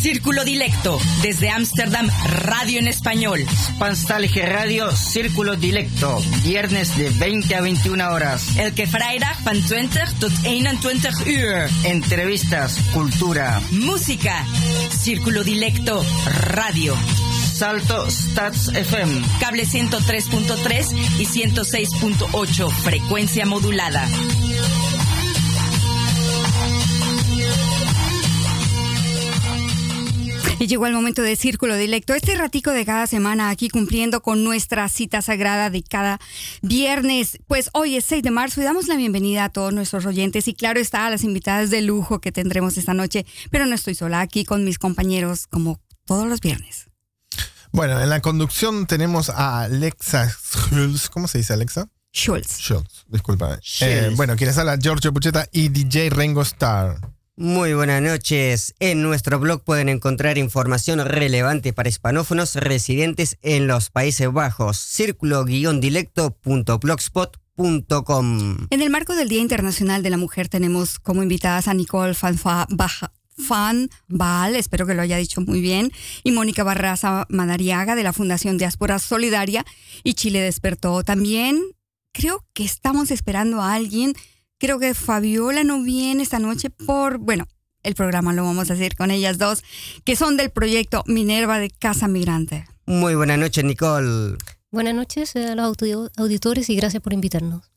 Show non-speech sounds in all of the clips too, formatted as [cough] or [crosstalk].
Círculo Dilecto, desde Ámsterdam, radio en español. Spanstalge Radio, Círculo Dilecto, viernes de 20 a 21 horas. Elke vrijdag van 20 tot 21 uur. Entrevistas, cultura, música. Círculo Dilecto, radio. Salto Stats FM. Cable 103.3 y 106.8, frecuencia modulada. Y [laughs] llegó el momento de Círculo Dilecto, este ratico de cada semana aquí cumpliendo con nuestra cita sagrada de cada viernes. Pues hoy es 6 de marzo y damos la bienvenida a todos nuestros oyentes y claro está a las invitadas de lujo que tendremos esta noche, pero no estoy sola aquí con mis compañeros como todos los viernes. Bueno, en la conducción tenemos a Alexa Schulz. ¿Cómo se dice Alexa? Schulz. Schulz, disculpa. Eh, bueno, quienes habla Giorgio Pucheta y DJ Rengo Star. Muy buenas noches. En nuestro blog pueden encontrar información relevante para hispanófonos residentes en los Países Bajos. círculo-dilecto.blogspot.com. En el marco del Día Internacional de la Mujer tenemos como invitadas a Nicole Fanfa Baja. Espero que lo haya dicho muy bien, y Mónica Barraza Madariaga de la Fundación Diáspora Solidaria y Chile Despertó. También creo que estamos esperando a alguien Creo que Fabiola no viene esta noche por, bueno, el programa lo vamos a hacer con ellas dos, que son del proyecto Minerva de Casa Migrante. Muy buenas noches, Nicole. Buenas noches a los auditores y gracias por invitarnos.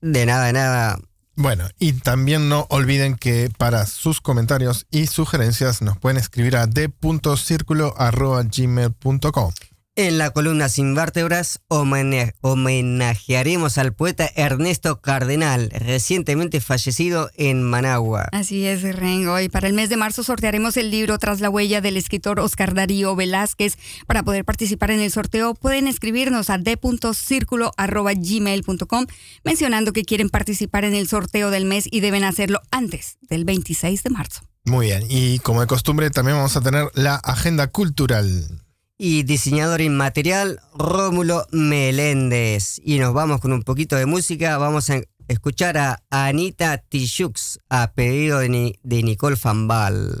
De nada, de nada. Bueno, y también no olviden que para sus comentarios y sugerencias nos pueden escribir a d.circulo.gmail.com. En la columna Sin Vértebras homenajearemos al poeta Ernesto Cardenal, recientemente fallecido en Managua. Así es, Rengo. Y para el mes de marzo sortearemos el libro Tras la huella del escritor Oscar Darío Velázquez. Para poder participar en el sorteo pueden escribirnos a d.circulo.gmail.com mencionando que quieren participar en el sorteo del mes y deben hacerlo antes del 26 de marzo. Muy bien. Y como de costumbre también vamos a tener la agenda cultural y diseñador inmaterial Rómulo Meléndez. Y nos vamos con un poquito de música. Vamos a escuchar a Anita Tijoux a pedido de, de Nicole Fambal.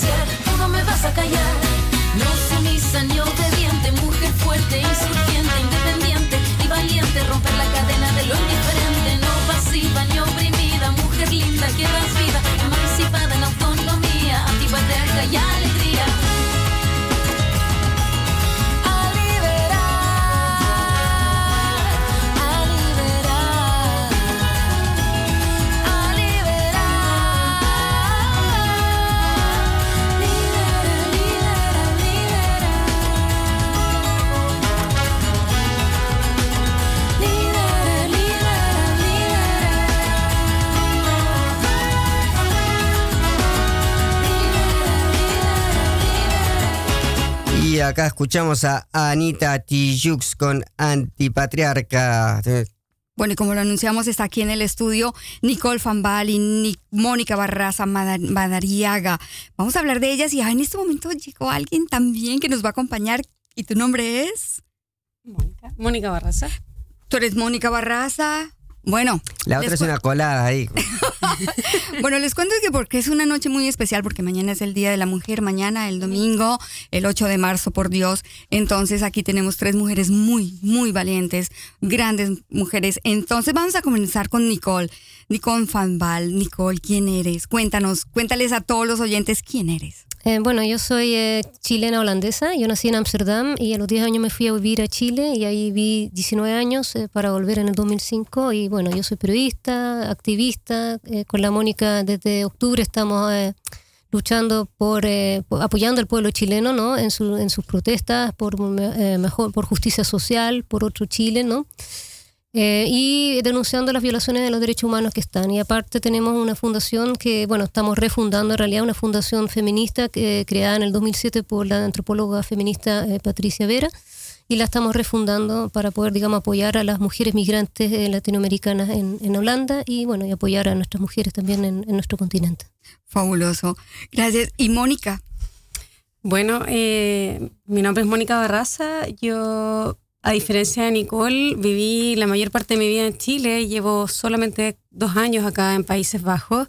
Tú no me vas a callar. No sumisa ni obediente, mujer fuerte, insurgente, independiente y valiente, romper la cadena de lo indiferente, no pasiva ni oprimida, mujer linda que das vida, emancipada en autonomía, antipatriarca y acá escuchamos a Anita Tijoux con Antipatriarca. Bueno, y como lo anunciamos, está aquí en el estudio Nicole Fambal y Mónica Barraza Madariaga. Vamos a hablar de ellas y en este momento llegó alguien también que nos va a acompañar. ¿Y tu nombre es? Mónica. Mónica Barraza. Tú eres Mónica Barraza. Bueno. La otra es una colada ahí. [laughs] bueno, les cuento que porque es una noche muy especial, porque mañana es el Día de la Mujer, mañana el domingo, el 8 de marzo, por Dios. Entonces aquí tenemos tres mujeres muy, muy valientes, grandes mujeres. Entonces vamos a comenzar con Nicole. Nicole Fanbal. Nicole, ¿quién eres? Cuéntanos, cuéntales a todos los oyentes quién eres. Eh, bueno, yo soy eh, chilena holandesa. Yo nací en Ámsterdam y a los 10 años me fui a vivir a Chile y ahí vi 19 años eh, para volver en el 2005. Y bueno, yo soy periodista, activista. con la Mónica desde octubre estamos luchando por, apoyando al pueblo chileno, ¿no? En, su, en sus protestas por mejor, por justicia social, por otro Chile, ¿no? Eh, y denunciando las violaciones de los derechos humanos que están. Y aparte tenemos una fundación que, bueno, estamos refundando en realidad una fundación feminista que, creada en el 2007 por la antropóloga feminista eh, Patricia Vera y la estamos refundando para poder, digamos, apoyar a las mujeres migrantes eh, latinoamericanas en, en, Holanda y, bueno, y apoyar a nuestras mujeres también en, en nuestro continente. Fabuloso. Gracias. ¿Y Mónica? Bueno, mi nombre es Mónica Barraza. Yo a diferencia de Nicole, viví la mayor parte de mi vida en Chile, llevo solamente dos años acá en Países Bajos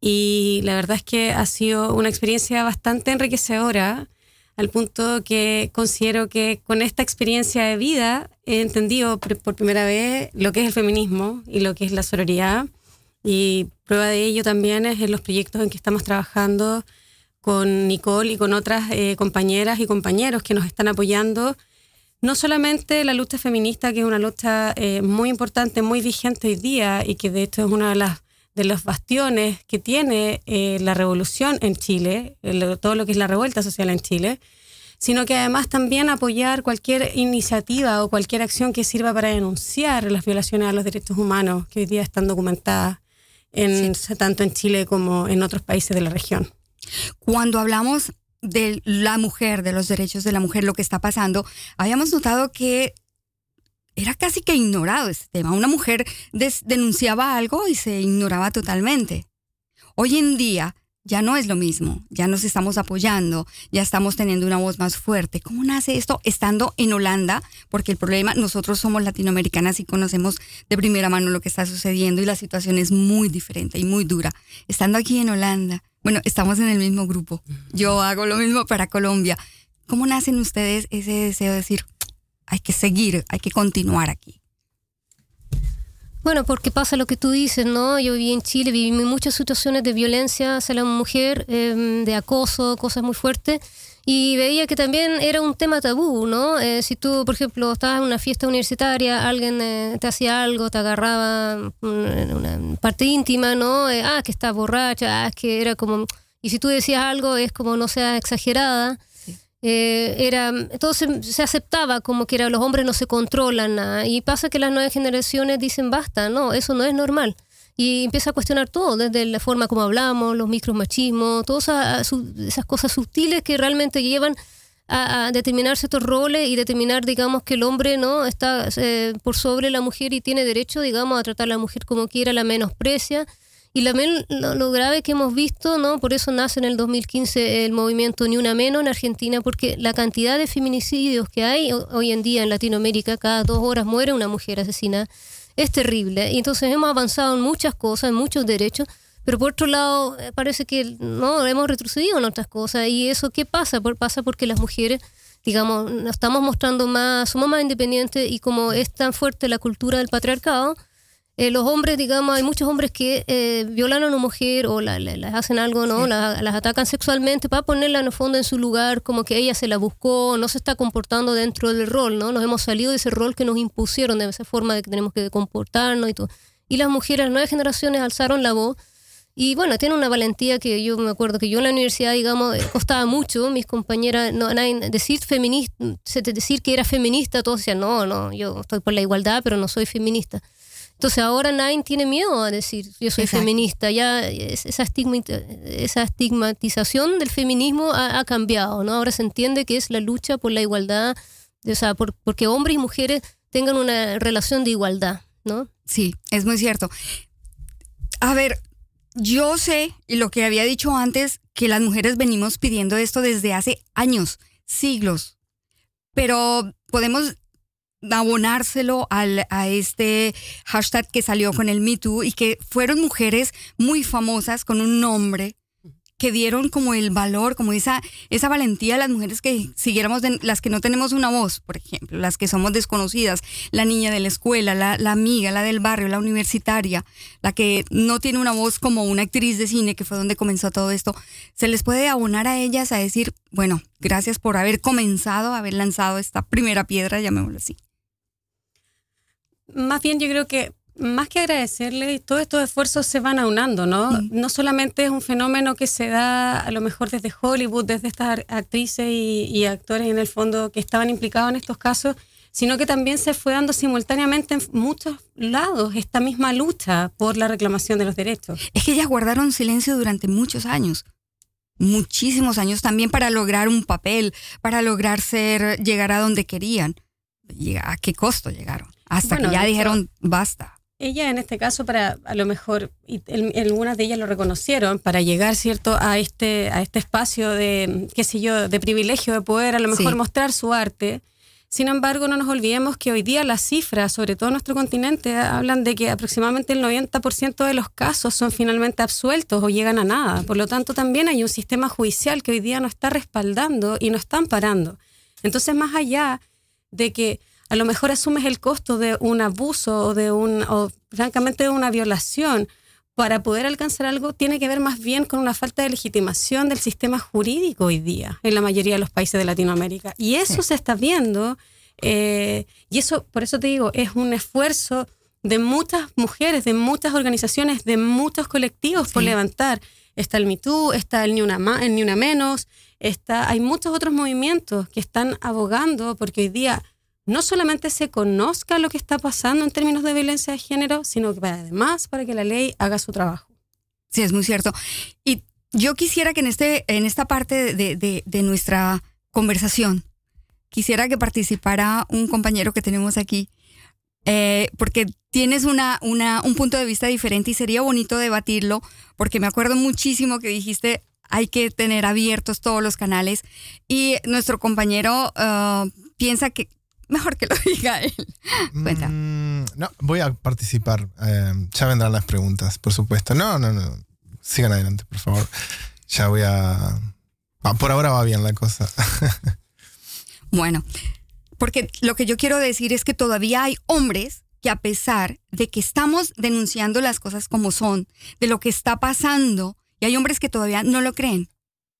y la verdad es que ha sido una experiencia bastante enriquecedora al punto que considero que con esta experiencia de vida he entendido por primera vez lo que es el feminismo y lo que es la sororidad. Y prueba de ello también es en los proyectos en que estamos trabajando con Nicole y con otras eh, compañeras y compañeros que nos están apoyando no solamente la lucha feminista, que es una lucha eh, muy importante, muy vigente hoy día y que de hecho es uno de, las, de los bastiones que tiene eh, la revolución en Chile, todo lo que es la revuelta social en Chile, sino que además también apoyar cualquier iniciativa o cualquier acción que sirva para denunciar las violaciones a los derechos humanos que hoy día están documentadas en, tanto en Chile como en otros países de la región. Cuando hablamos de la mujer, de los derechos de la mujer, lo que está pasando, habíamos notado que era casi que ignorado este tema. Una mujer denunciaba algo y se ignoraba totalmente. Hoy en día ya no es lo mismo, ya nos estamos apoyando, ya estamos teniendo una voz más fuerte. ¿Cómo nace esto estando en Holanda? Porque el problema, nosotros somos latinoamericanas y conocemos de primera mano lo que está sucediendo y la situación es muy diferente y muy dura. Estando aquí en Holanda, bueno, estamos en el mismo grupo. Yo hago lo mismo para Colombia. ¿Cómo nacen ustedes ese deseo de decir, hay que seguir, hay que continuar aquí? Bueno, porque pasa lo que tú dices, ¿no? Yo viví en Chile, viví muchas situaciones de violencia hacia la mujer, em, de acoso, cosas muy fuertes, y veía que también era un tema tabú, ¿no? Eh, si tú, por ejemplo, estabas en una fiesta universitaria, alguien eh, te hacía algo, te agarraba en una parte íntima, ¿no? Eh, ah, que estás borracha, ah, es que era como... Y si tú decías algo, es como no seas exagerada. era todo se, aceptaba como que era, los hombres no se controlan nada. y pasa que las nuevas generaciones dicen basta no eso no es normal y empieza a cuestionar todo, desde la forma como hablamos, los micromachismos, todas esas cosas sutiles que realmente llevan a, determinar ciertos roles y determinar, digamos, que el hombre no está eh, por sobre la mujer y tiene derecho, digamos, a tratar a la mujer como quiera, la menosprecia. Y la, lo, lo, grave que hemos visto, ¿no? Por eso nace en el 2015 el movimiento Ni Una Menos en Argentina, porque la cantidad de feminicidios que hay hoy en día en Latinoamérica, cada dos horas muere una mujer asesinada es terrible. Y entonces hemos avanzado en muchas cosas, en muchos derechos, pero por otro lado eh, parece que no hemos retrocedido en otras cosas. ¿Y eso qué pasa? Por, pasa porque las mujeres, digamos, nos estamos mostrando más, somos más independientes y como es tan fuerte la cultura del patriarcado, eh, los hombres, digamos, hay muchos hombres que eh, violan a una mujer o la, hacen algo, ¿no? las atacan sexualmente para ponerla en el fondo en su lugar, como que ella se la buscó, no se está comportando dentro del rol, ¿no? Nos hemos salido de ese rol que nos impusieron, de esa forma de que tenemos que comportarnos y todo. Y las mujeres, las nuevas generaciones alzaron la voz. Y bueno, tiene una valentía que yo me acuerdo que yo en la universidad, digamos, eh, costaba mucho, mis compañeras, no, decir feminista, decir que era feminista, todos decían, no, no, yo estoy por la igualdad, pero no soy feminista. Entonces ahora Nine tiene miedo a decir yo soy Exacto. feminista, ya es- esa, estigma- esa estigmatización del feminismo ha, ha cambiado, ¿no? Ahora se entiende que es la lucha por la igualdad, o sea, por- porque hombres y mujeres tengan una relación de igualdad, ¿no? Sí, es muy cierto. A ver, yo sé, y lo que había dicho antes, que las mujeres venimos pidiendo esto desde hace años, siglos, pero podemos abonárselo al, a este hashtag que salió con el Me Too y que fueron mujeres muy famosas con un nombre que dieron como el valor, como esa, esa valentía a las mujeres que siguiéramos, las que no tenemos una voz, por ejemplo, las que somos desconocidas, la niña de la escuela, la, la amiga, la del barrio, la universitaria, la que no tiene una voz como una actriz de cine, que fue donde comenzó todo esto, se les puede abonar a ellas a decir, bueno, gracias por haber comenzado, haber lanzado esta primera piedra, llamémoslo así. Más bien yo creo que más que agradecerle, todos estos esfuerzos se van aunando, ¿no? No solamente es un fenómeno que se da a lo mejor desde Hollywood, desde estas actrices y, y actores en el fondo que estaban implicados en estos casos, sino que también se fue dando simultáneamente en muchos lados esta misma lucha por la reclamación de los derechos. Es que ellas guardaron silencio durante muchos años. Muchísimos años también para lograr un papel, para lograr ser, llegar a donde querían. ¿Y ¿A qué costo llegaron? Hasta Bueno, que ya hecho- dijeron, basta. Ella en este caso, para a lo mejor, y el- algunas de ellas lo reconocieron, para llegar, ¿cierto?, a este, a este espacio de, qué sé yo, de privilegio de poder a lo mejor Sí. mostrar su arte. Sin embargo, no nos olvidemos que hoy día las cifras, sobre todo en nuestro continente, hablan de que aproximadamente el 90% de los casos son finalmente absueltos o llegan a nada. Por lo tanto, también hay un sistema judicial que hoy día no está respaldando y no está amparando. Entonces, más allá de que a lo mejor asumes el costo de un abuso o de un, o francamente de una violación para poder alcanzar algo, tiene que ver más bien con una falta de legitimación del sistema jurídico hoy día en la mayoría de los países de Latinoamérica. Y eso se está viendo, eh, y eso, por eso te digo, es un esfuerzo de muchas mujeres, de muchas organizaciones, de muchos colectivos por levantar. Está el MeToo, está el Ni Una, Ma- el Ni Una Menos, está, hay muchos otros movimientos que están abogando porque hoy día no solamente se conozca lo que está pasando en términos de violencia de género, sino que además para que la ley haga su trabajo. Sí, es muy cierto. Y yo quisiera que en, este, en esta parte de, de- nuestra conversación, quisiera que participara un compañero que tenemos aquí, eh, porque tienes una, una, un punto de vista diferente y sería bonito debatirlo, porque me acuerdo muchísimo que dijiste hay que tener abiertos todos los canales y nuestro compañero ah, piensa que mejor que lo [laughs] diga él. Cuenta. Mm, no, voy a participar. Eh, ya vendrán las preguntas, por supuesto. No, no, no. Sigan adelante, por favor. Ya voy a. Ah, por ahora va bien la cosa. [laughs] Bueno, porque lo que yo quiero decir es que todavía hay hombres que a pesar de que estamos denunciando las cosas como son, de lo que está pasando, y hay hombres que todavía no lo creen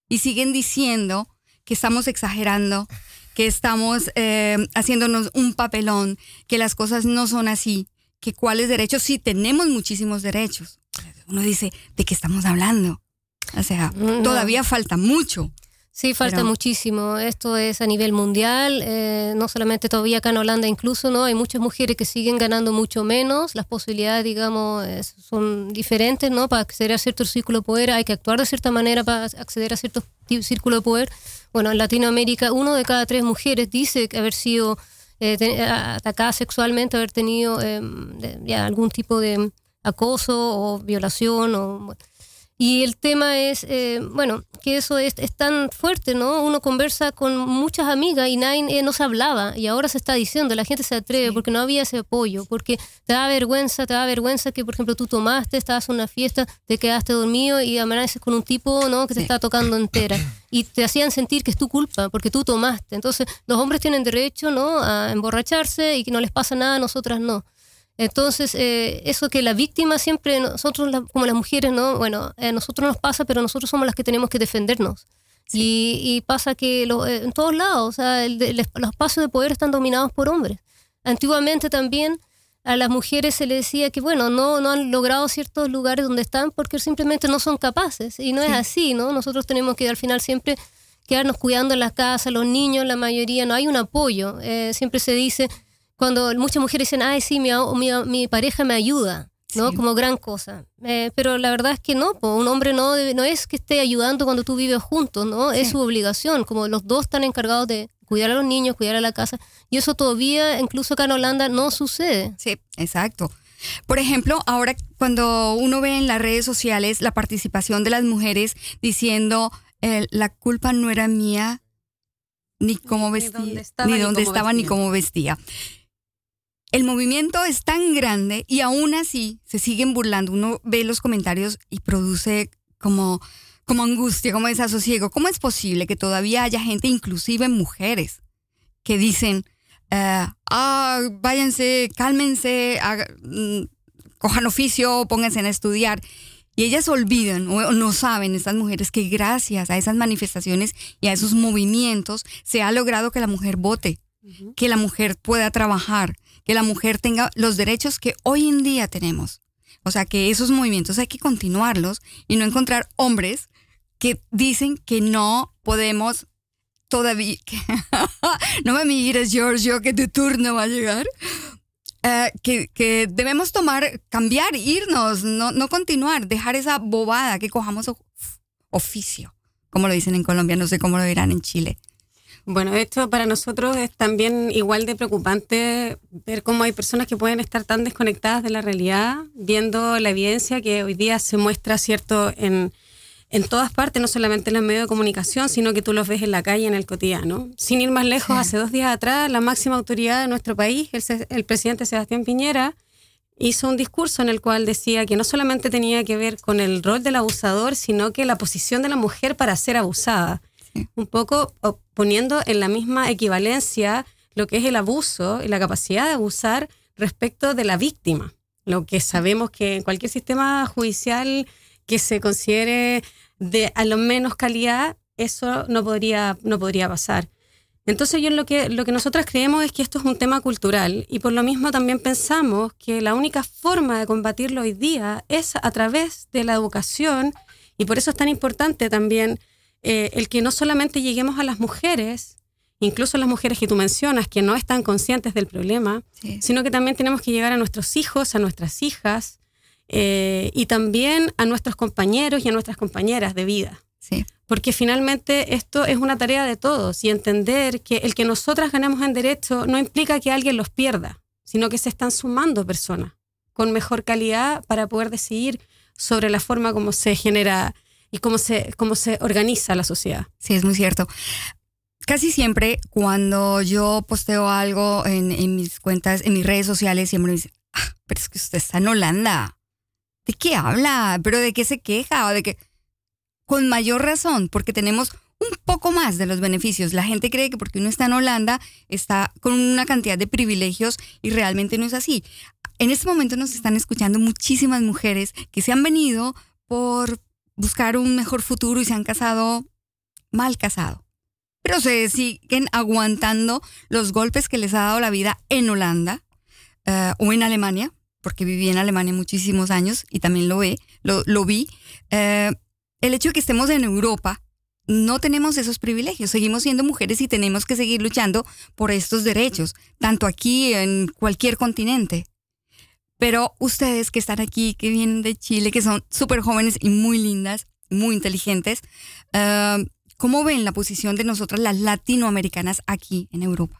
y siguen diciendo que estamos exagerando, que estamos eh, haciéndonos un papelón, que las cosas no son así, que cuáles derechos, sí tenemos muchísimos derechos. Uno dice, ¿de qué estamos hablando? O sea, No. todavía falta mucho. Sí, falta Pero- muchísimo. Esto es a nivel mundial, eh, no solamente todavía acá en Holanda incluso, ¿no? Hay muchas mujeres que siguen ganando mucho menos, las posibilidades, digamos, eh, son diferentes, ¿no? Para acceder a cierto círculo de poder hay que actuar de cierta manera para acceder a cierto círculo de poder. Bueno, en Latinoamérica uno de cada tres mujeres dice haber sido eh, te- a- atacada sexualmente, haber tenido eh, de- ya algún tipo de acoso o violación o... y el tema es, eh, bueno, que eso es, es tan fuerte, ¿no? Uno conversa con muchas amigas y nadie eh, no se hablaba y ahora se está diciendo, la gente se atreve porque no había ese apoyo, porque te da vergüenza, te da vergüenza que, por ejemplo, tú tomaste, estabas en una fiesta, te quedaste dormido y amaneces con un tipo, ¿no? Que te está tocando entera y te hacían sentir que es tu culpa porque tú tomaste. Entonces, los hombres tienen derecho, ¿no? A emborracharse y que no les pasa nada, nosotras no. Entonces, eh, eso que la víctima siempre, nosotros la- como las mujeres, ¿no? Bueno, a nosotros nos pasa, pero nosotros somos las que tenemos que defendernos. Y, y pasa que lo- eh, en todos lados, o sea, el el los espacios de poder están dominados por hombres. Antiguamente también a las mujeres se les decía que, bueno, no, no han logrado ciertos lugares donde están porque simplemente no son capaces. Y no es así, ¿no? Nosotros tenemos que al final siempre quedarnos cuidando en la casa, los niños, la mayoría, no hay un apoyo. Eh, siempre se dice, cuando muchas mujeres dicen, ay, sí, mi, mi, mi pareja me ayuda, ¿no? Sí. Como gran cosa. Eh, pero la verdad es que no, po, un hombre no, debe- no es que esté ayudando cuando tú vives juntos, ¿no? Es su obligación, como los dos están encargados de cuidar a los niños, cuidar a la casa. Y eso todavía, incluso acá en Holanda, no sucede. Sí, exacto. Por ejemplo, ahora cuando uno ve en las redes sociales la participación de las mujeres diciendo eh, la culpa no era mía, ni cómo Ni vestía, dónde estaba, ni ni dónde estaba, ni cómo vestía. El movimiento es tan grande y aún así se siguen burlando. Uno ve los comentarios y produce como, como angustia, como desasosiego. ¿Cómo es posible que todavía haya gente, inclusive mujeres, que dicen, eh, ah, váyanse, cálmense, haga- mm, cojan oficio, pónganse a estudiar? Y ellas olvidan o o no saben, estas mujeres, que gracias a esas manifestaciones y a esos movimientos se ha logrado que la mujer vote, que la mujer pueda trabajar, que la mujer tenga los derechos que hoy en día tenemos. O sea que esos movimientos hay que continuarlos y no encontrar hombres que dicen que no podemos todavía... [laughs] no me mires, Giorgio, que tu turno va a llegar. Eh, que, que debemos tomar, cambiar, irnos, no, no continuar, dejar esa bobada que cojamos of- oficio, como lo dicen en Colombia, no sé cómo lo dirán en Chile. Bueno, esto para nosotros es también igual de preocupante ver cómo hay personas que pueden estar tan desconectadas de la realidad, viendo la evidencia que hoy día se muestra, ¿cierto?, en, en todas partes, no solamente en los medios de comunicación, sino que tú los ves en la calle, en el cotidiano. Sin ir más lejos, hace dos días atrás, la máxima autoridad de nuestro país, el, el presidente Sebastián Piñera, hizo un discurso en el cual decía que no solamente tenía que ver con el rol del abusador, sino que la posición de la mujer para ser abusada. Un poco poniendo en la misma equivalencia lo que es el abuso y la capacidad de abusar respecto de la víctima. Lo que sabemos que en cualquier sistema judicial que se considere de a lo menos calidad, eso no podría, no podría pasar. Entonces yo lo que, lo que nosotras creemos es que esto es un tema cultural y por lo mismo también pensamos que la única forma de combatirlo hoy día es a través de la educación y por eso es tan importante también eh, el que no solamente lleguemos a las mujeres, incluso las mujeres que tú mencionas, que no están conscientes del problema, Sí. sino que también tenemos que llegar a nuestros hijos, a nuestras hijas eh, y también a nuestros compañeros y a nuestras compañeras de vida Sí. porque finalmente esto es una tarea de todos y entender que el que nosotras ganemos en derecho no implica que alguien los pierda, sino que se están sumando personas con mejor calidad para poder decidir sobre la forma como se genera y cómo se, cómo se organiza la sociedad. Sí, es muy cierto. Casi siempre cuando yo posteo algo en, en mis cuentas, en mis redes sociales, siempre me dicen, ah, pero es que usted está en Holanda. ¿De qué habla? ¿Pero de qué se queja? ¿O de qué? Con mayor razón, porque tenemos un poco más de los beneficios. La gente cree que porque uno está en Holanda está con una cantidad de privilegios y realmente no es así. En este momento nos están escuchando muchísimas mujeres que se han venido por buscar un mejor futuro y se han casado mal casado. Pero se siguen aguantando los golpes que les ha dado la vida en Holanda eh, o en Alemania, porque viví en Alemania muchísimos años y también lo, ve, lo, lo vi. Eh, el hecho de que estemos en Europa, no tenemos esos privilegios, seguimos siendo mujeres y tenemos que seguir luchando por estos derechos, tanto aquí en cualquier continente. Pero ustedes que están aquí, que vienen de Chile, que son súper jóvenes y muy lindas, muy inteligentes, eh, ¿cómo ven la posición de nosotras las latinoamericanas aquí en Europa?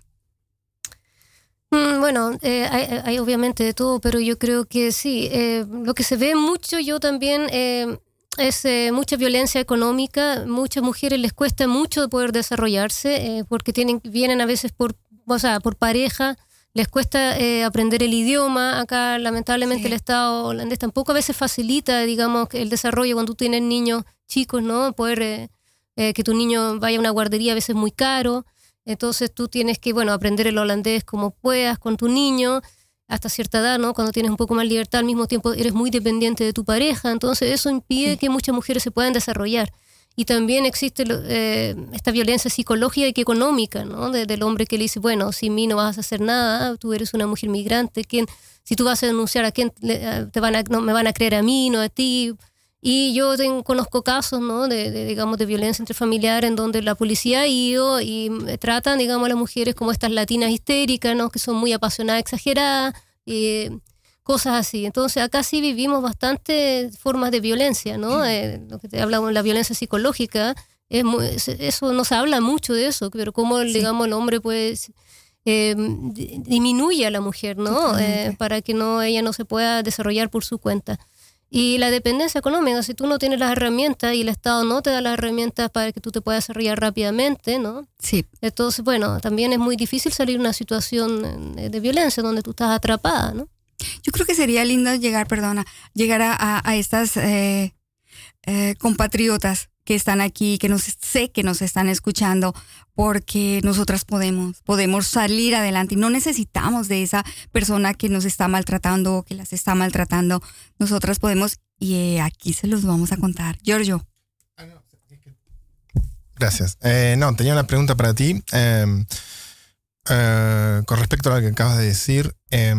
Mm, Bueno, eh, hay, hay obviamente de todo, pero yo creo que sí. eh, lo que se ve mucho, yo también, eh, es mucha violencia económica. Muchas mujeres les cuesta mucho poder desarrollarse porque tienen, vienen a veces por, o sea, por pareja. Les cuesta eh, aprender el idioma. Acá, lamentablemente, Sí. el Estado holandés tampoco a veces facilita, digamos, el desarrollo cuando tú tienes niños chicos, ¿no? Poder eh, eh, que tu niño vaya a una guardería a veces es muy caro. Entonces tú tienes que, bueno, aprender el holandés como puedas con tu niño hasta cierta edad, ¿no? Cuando tienes un poco más libertad, al mismo tiempo eres muy dependiente de tu pareja, entonces eso impide que muchas mujeres se puedan desarrollar. Y también existe eh, esta violencia psicológica y económica, ¿no? De- del hombre que le dice, bueno, sin mí no vas a hacer nada, tú eres una mujer migrante, ¿quién, si tú vas a denunciar a quién te van a, no, me van a creer a mí, no a ti. Y yo conozco casos, ¿no? De, de, digamos, de violencia intrafamiliar en donde la policía ha ido y eh, tratan, digamos, a las mujeres como estas latinas histéricas, ¿no? Que son muy apasionadas, exageradas, y cosas así. Entonces, acá sí vivimos bastantes formas de violencia, ¿no? Eh, lo que te hablamos, la violencia psicológica, es muy- es- eso no se habla mucho de eso, pero cómo, digamos, el hombre pues eh, di- disminuye a la mujer, ¿no? Eh, para que no ella no se pueda desarrollar por su cuenta. Y la dependencia económica, si tú no tienes las herramientas y el Estado no te da las herramientas para que tú te puedas desarrollar rápidamente, ¿no? Sí, Entonces, bueno, también es muy difícil salir de una situación eh, de violencia donde tú estás atrapada, ¿no? Yo creo que sería lindo llegar, perdona, llegar a, a- a estas eh, eh, compatriotas que están aquí, que nos sé que nos están escuchando, porque nosotras podemos, podemos salir adelante y no necesitamos de esa persona que nos está maltratando o que las está maltratando. Nosotras podemos y eh, aquí se los vamos a contar. Giorgio, Gracias. Eh, no, tenía una pregunta para ti. eh, con respecto a lo que acabas de decir, eh,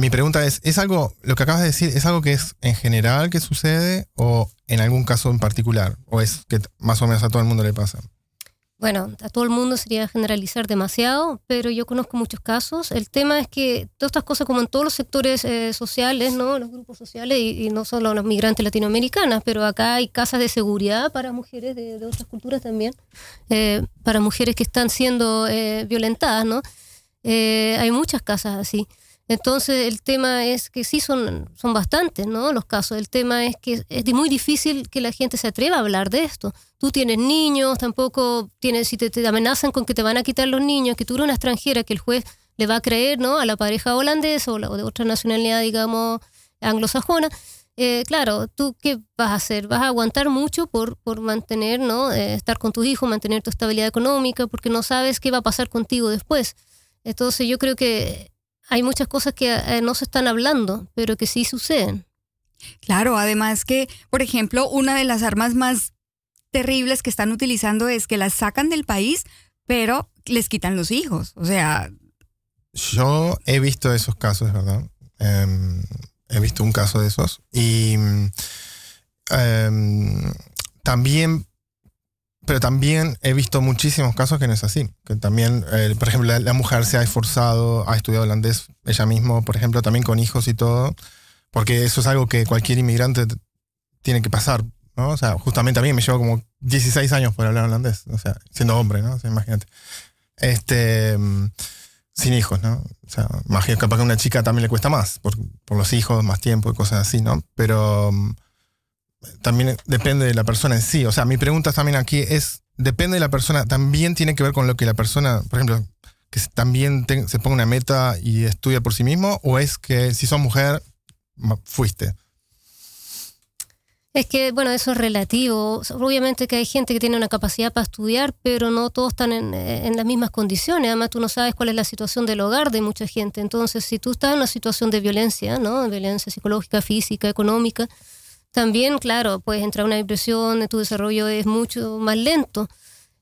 mi pregunta es, ¿es algo, lo que acabas de decir, es algo que es en general que sucede o en algún caso en particular? ¿O es que más o menos a todo el mundo le pasa? Bueno, a todo el mundo sería generalizar demasiado, pero yo conozco muchos casos. El tema es que todas estas cosas, como en todos los sectores eh, sociales, ¿no? los grupos sociales, y, no solo los migrantes latinoamericanas, pero acá hay casas de seguridad para mujeres de, otras culturas también, eh, para mujeres que están siendo eh, violentadas, ¿no? Hay muchas casas así. Entonces el tema es que sí son, son bastantes, ¿no? Los casos. El tema es que es muy difícil que la gente se atreva a hablar de esto. Tú tienes niños, tampoco tienes, si te, amenazan con que te van a quitar los niños, que tú eres una extranjera, que el juez le va a creer, ¿no? A la pareja holandesa o, la- o de otra nacionalidad, digamos, anglosajona. Eh, claro, ¿tú qué vas a hacer? Vas a aguantar mucho por, por mantener, ¿no? Eh, estar con tus hijos, mantener tu estabilidad económica, porque no sabes qué va a pasar contigo después. Entonces yo creo que hay muchas cosas que eh, no se están hablando, pero que sí suceden. Claro, además que, por ejemplo, una de las armas más terribles que están utilizando es que las sacan del país, pero les quitan los hijos. O sea, Yo he visto esos casos, ¿verdad? Em, he visto un caso de esos. Y em, también, pero también he visto muchísimos casos que no es así. Que también, eh, por ejemplo, la, mujer se ha esforzado, ha estudiado holandés ella misma, por ejemplo, también con hijos y todo. Porque eso es algo que cualquier inmigrante tiene que pasar, ¿no? O sea, justamente a mí me llevó como 16 años por hablar holandés, o sea, siendo hombre, ¿no? Imagínate. Este, mm, sin hijos, ¿no? O sea, imagino capaz que a una chica también le cuesta más, por, por los hijos, más tiempo y cosas así, ¿no? Pero mm, también depende de la persona en sí. O sea, mi pregunta también aquí es, depende de la persona, también tiene que ver con lo que la persona, por ejemplo, que también te- se ponga una meta y estudia por sí mismo, o es que si sos mujer, fuiste. Es que, bueno, eso es relativo. Obviamente que hay gente que tiene una capacidad para estudiar, pero no todos están en, eh, en las mismas condiciones. Además, tú no sabes cuál es la situación del hogar de mucha gente. Entonces, si tú estás en una situación de violencia, ¿no? Violencia psicológica, física, económica, también, claro, puedes entrar en una depresión, tu desarrollo es mucho más lento.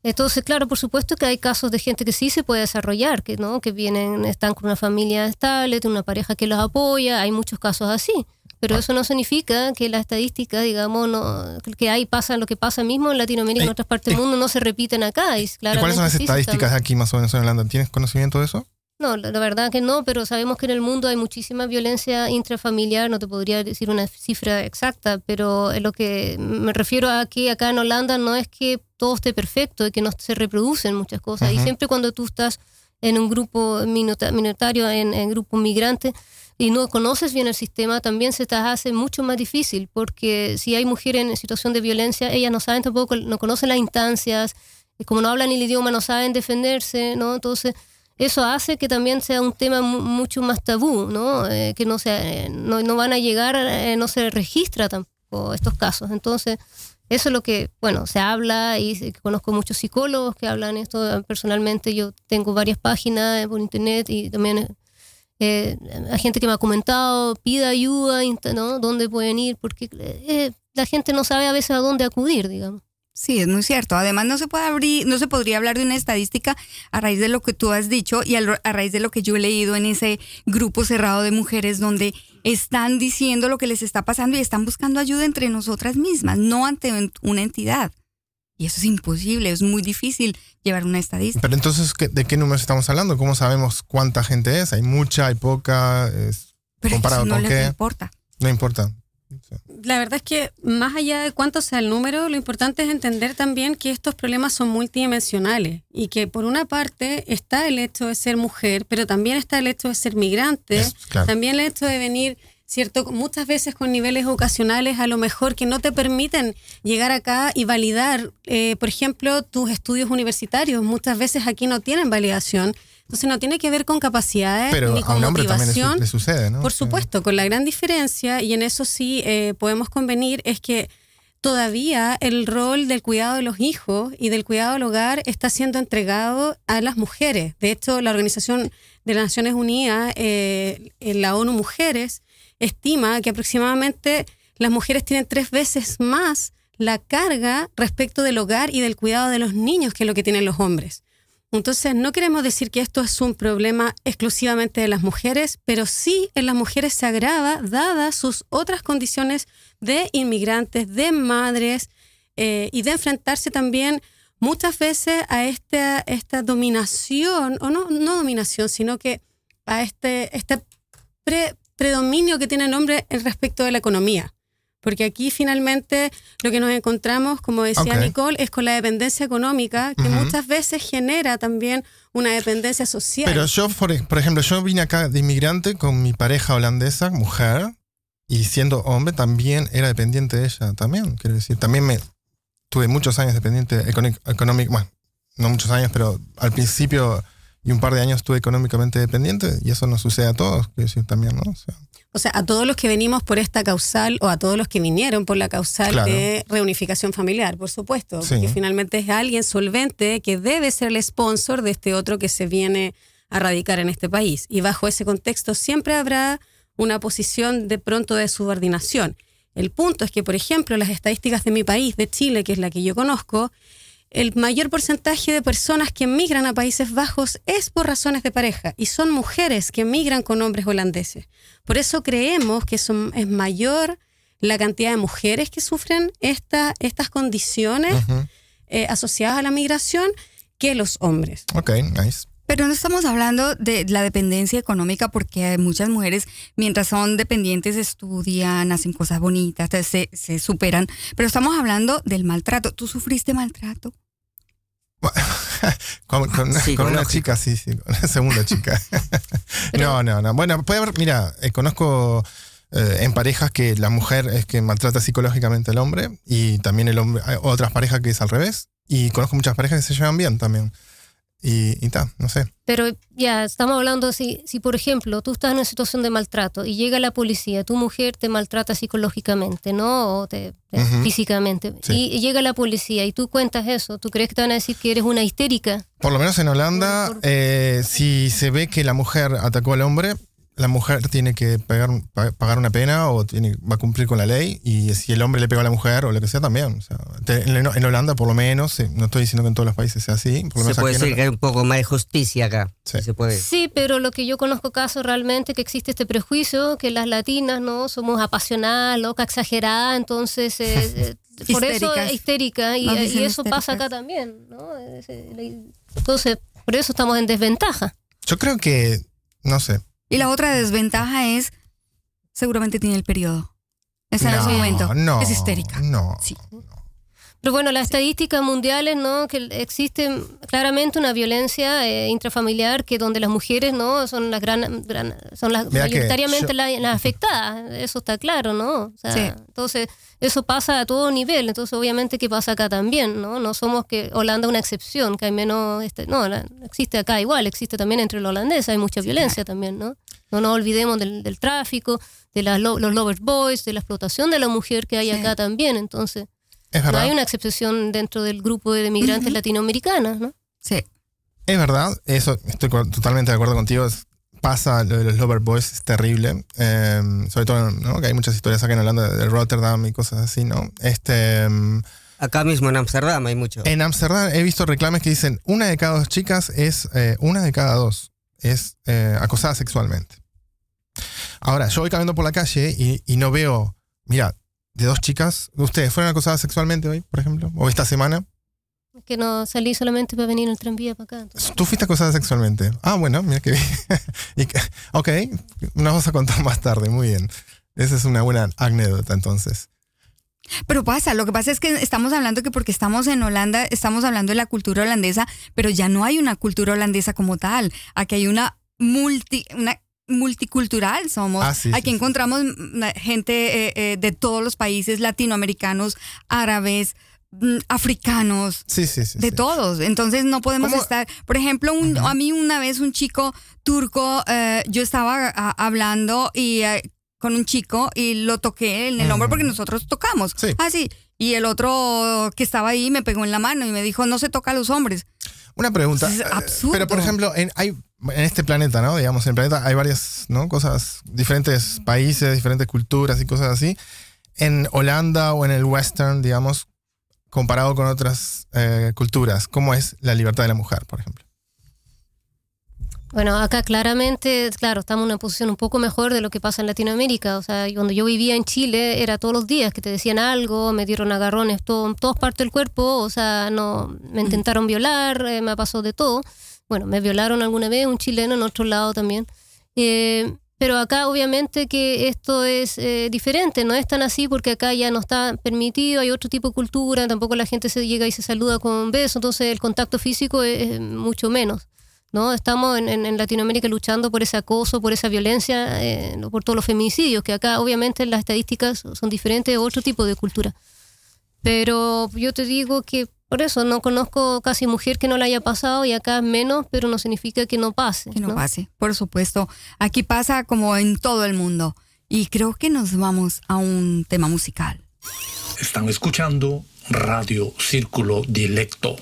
Entonces, claro, por supuesto que hay casos de gente que sí se puede desarrollar, que no, que vienen, están con una familia estable, tienen una pareja que los apoya, hay muchos casos así. Pero eso no significa que la estadística, digamos, no, que hay pasa lo que pasa mismo en Latinoamérica y en Eh, otras partes del eh, mundo no se repiten acá. Y ¿Y cuáles son las estadísticas de aquí más o menos en Holanda? ¿Tienes conocimiento de eso? No, la, verdad que no, pero sabemos que en el mundo hay muchísima violencia intrafamiliar, no te podría decir una cifra exacta, pero lo que me refiero a que acá en Holanda no es que todo esté perfecto y que no se reproducen muchas cosas. Y siempre cuando tú estás en un grupo minoritario, en, en grupo migrante, y no conoces bien el sistema, también se te hace mucho más difícil, porque si hay mujeres en situación de violencia, ellas no saben tampoco, no conocen las instancias, y como no hablan el idioma, no saben defenderse, ¿no? Entonces, eso hace que también sea un tema mu- mucho más tabú, ¿no? Eh, que no, se, no, no van a llegar, eh, no se registra tampoco estos casos. Entonces, eso es lo que, bueno, se habla y conozco muchos psicólogos que hablan esto. Personalmente, yo tengo varias páginas por internet y también eh, hay gente que me ha comentado, pida ayuda, ¿no? ¿Dónde pueden ir? Porque eh, la gente no sabe a veces a dónde acudir, digamos. Sí, es muy cierto. Además, no se puede abrir, no se podría hablar de una estadística a raíz de lo que tú has dicho y a, raíz de lo que yo he leído en ese grupo cerrado de mujeres donde están diciendo lo que les está pasando y están buscando ayuda entre nosotras mismas, no ante una entidad. Y eso es imposible, es muy difícil llevar una estadística. Pero entonces, ¿de qué números estamos hablando? ¿Cómo sabemos cuánta gente es? ¿Hay mucha, hay poca? Es Pero comparado eso no con les qué? importa. No importa. La verdad es que más allá de cuánto sea el número, lo importante es entender también que estos problemas son multidimensionales y que por una parte está el hecho de ser mujer, pero también está el hecho de ser migrante, Es- claro. también el hecho de venir, cierto, muchas veces con niveles educacionales a lo mejor que no te permiten llegar acá y validar, eh, por ejemplo, tus estudios universitarios. Muchas veces aquí no tienen validación. Entonces no tiene que ver con capacidades Pero ni a con un hombre también le, su- motivación. le sucede, ¿no? Por supuesto, con la gran diferencia, y en eso sí eh, podemos convenir, es que todavía el rol del cuidado de los hijos y del cuidado del hogar está siendo entregado a las mujeres. De hecho, la Organización de las Naciones Unidas, eh, la ONU Mujeres, estima que aproximadamente las mujeres tienen tres veces más la carga respecto del hogar y del cuidado de los niños que lo que tienen los hombres. Entonces, no queremos decir que esto es un problema exclusivamente de las mujeres, pero sí en las mujeres se agrava dadas sus otras condiciones de inmigrantes, de madres, eh, y de enfrentarse también muchas veces a esta, esta dominación, o no, no dominación, sino que a este, este pre- predominio que tiene el hombre respecto de la economía. Porque aquí finalmente lo que nos encontramos, como decía. Nicole, es con la dependencia económica, que muchas veces genera también una dependencia social. Pero yo, por, por ejemplo, yo vine acá de inmigrante con mi pareja holandesa, mujer, y siendo hombre también era dependiente de ella, también, quiero decir. También me tuve muchos años dependiente económico, bueno, no muchos años, pero al principio y un par de años estuve económicamente dependiente, y eso nos sucede a todos, quiero decir, también, ¿no? O sea, O sea, a todos los que venimos por esta causal o a todos los que vinieron por la causal Claro. de reunificación familiar, por supuesto, Sí. porque finalmente es alguien solvente que debe ser el sponsor de este otro que se viene a radicar en este país. Y bajo ese contexto siempre habrá una posición de pronto de subordinación. El punto es que, por ejemplo, las estadísticas de mi país, de Chile, que es la que yo conozco, el mayor porcentaje de personas que emigran a Países Bajos es por razones de pareja y son mujeres que emigran con hombres holandeses. Por eso creemos que son, es mayor la cantidad de mujeres que sufren esta, estas condiciones eh, asociadas a la migración que los hombres. Ok, nice. Pero no estamos hablando de la dependencia económica porque muchas mujeres, mientras son dependientes, estudian, hacen cosas bonitas, se, se superan. Pero estamos hablando del maltrato. ¿Tú sufriste maltrato? [laughs] Con, con- con una chica, sí, sí, con la segunda chica. [laughs] [laughs] no, no, no. Bueno, puede haber, mira, eh, conozco eh, en parejas que la mujer es que maltrata psicológicamente al hombre y también el hombre, hay otras parejas que es al revés. Y conozco muchas parejas que se llevan bien también. Y, y ta, no sé. Pero ya, estamos hablando, si, si por ejemplo tú estás en una situación de maltrato y llega la policía, tu mujer te maltrata psicológicamente, ¿no? O te, físicamente. Sí. Y, y llega la policía y tú cuentas eso, ¿tú crees que te van a decir que eres una histérica? Por lo menos en Holanda, Por- eh, si se ve que la mujer atacó al hombre, la mujer tiene que pagar, pa- pagar una pena o tiene, va a cumplir con la ley. Y si el hombre le pegó a la mujer o lo que sea, también. O sea, en, en Holanda, por lo menos, sí, no estoy diciendo que en todos los países sea así. Por lo Se menos puede decir que hay un poco más de justicia acá. Sí. Se puede. Sí, pero lo que yo conozco casos realmente que existe este prejuicio que las latinas no somos apasionadas, loca, exageradas, entonces eh, [laughs] eh, por eso Histéricas. es histérica y, eso pasa acá también, ¿no? Eh, Entonces, por eso estamos en desventaja. Yo creo que, no sé. Y la otra desventaja es, seguramente tiene el periodo. Es en no, ese momento. No, Es histérica. No. Sí. Pero bueno, las estadísticas mundiales, ¿no? Que existe claramente una violencia eh, intrafamiliar que donde las mujeres, ¿no? Son las gran, gran- son las Mira mayoritariamente yo- las, las afectadas. Eso está claro, ¿no? O sea, Sí. Entonces, eso pasa a todo nivel. Entonces, obviamente que pasa acá también, ¿no? No somos que Holanda una excepción, que hay menos, este, no, la- existe acá igual, existe también entre los holandeses, hay mucha violencia también, ¿no? No nos olvidemos del, del tráfico, de las lo- los lovers boys, de la explotación de la mujer que hay Sí. acá también. Entonces, Es no hay una excepción dentro del grupo de migrantes latinoamericanas, ¿no? Sí. Es verdad. Eso, estoy totalmente de acuerdo contigo. es- Pasa lo de los Lover Boys, es terrible. Eh, sobre todo, ¿no? Que hay muchas historias acá en Holanda de Rotterdam y cosas así, ¿no? Este. em, Acá mismo en Amsterdam hay mucho. En Amsterdam he visto reclames que dicen una de cada dos chicas es, eh, una de cada dos es eh, acosada sexualmente. Ahora, yo voy caminando por la calle y, y no veo, mira, de dos chicas, ¿ustedes fueron acosadas sexualmente hoy, por ejemplo? ¿O esta semana? Que no salí solamente para venir en el tranvía para acá. entonces. Tú fuiste acosada sexualmente. Ah, bueno, mira [laughs] que bien. Y ok, nos vas a contar más tarde, muy bien. Esa es una buena anécdota entonces. Pero pasa, lo que pasa es que estamos hablando que porque estamos en Holanda, estamos hablando de la cultura holandesa, pero ya no hay una cultura holandesa como tal. Aquí hay una multi, una multicultural somos. Ah, sí, Aquí sí, encontramos gente eh, eh, de todos los países, latinoamericanos, árabes, mm, africanos, Sí, sí, sí. de todos. Entonces no podemos ¿Cómo? estar. Por ejemplo, un- a mí una vez un chico turco, eh, yo estaba hablando y eh, con un chico y lo toqué en el hombro porque nosotros tocamos. Sí. Ah. Y el otro que estaba ahí me pegó en la mano y me dijo, no se toca a los hombres. Una pregunta. Es eh, absurdo. Pero, por ejemplo, en, hay, en este planeta, ¿no? Digamos, en el planeta hay varias ¿no? cosas, diferentes países, diferentes culturas y cosas así. En Holanda o en el western, digamos, comparado con otras eh, culturas, ¿cómo es la libertad de la mujer, por ejemplo? Bueno, acá claramente, claro, estamos en una posición un poco mejor de lo que pasa en Latinoamérica. O sea, cuando yo vivía en Chile era todos los días que te decían algo, me dieron agarrones todo, en todas partes del cuerpo, o sea, no me intentaron violar, eh, me pasó de todo. Bueno, me violaron alguna vez, un chileno en otro lado también. Eh, pero acá obviamente que esto es eh, diferente, no es tan así porque acá ya no está permitido, hay otro tipo de cultura, tampoco la gente se llega y se saluda con un beso, entonces el contacto físico es, es mucho menos. ¿No? Estamos en, en- en Latinoamérica luchando por ese acoso, por esa violencia, eh, por todos los feminicidios, que acá obviamente las estadísticas son diferentes, otro tipo de cultura. Pero yo te digo que por eso no conozco casi mujer que no la haya pasado y acá menos, pero no significa que no pase. Que no, ¿no? pase, por supuesto. Aquí pasa como en todo el mundo. Y creo que nos vamos a un tema musical. Están escuchando Radio Círculo Dilecto.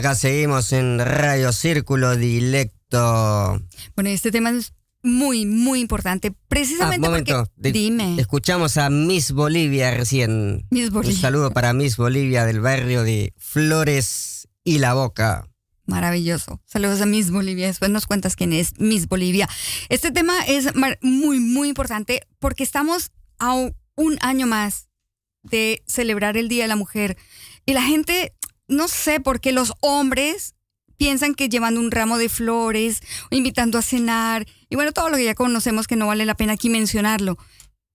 Acá seguimos en Radio Círculo Dilecto. Bueno, este tema es muy, muy importante. Ah, Precisamente momento. porque... Dime. Escuchamos a Miss Bolivia recién. Miss Bolivia. Un saludo para Miss Bolivia del barrio de Flores y La Boca. Maravilloso. Saludos a Miss Bolivia. Después nos cuentas quién es Miss Bolivia. Este tema es muy, muy importante porque estamos a un año más de celebrar el Día de la Mujer. Y la gente, no sé por qué los hombres piensan que llevando un ramo de flores, invitando a cenar, y bueno, todo lo que ya conocemos que no vale la pena aquí mencionarlo.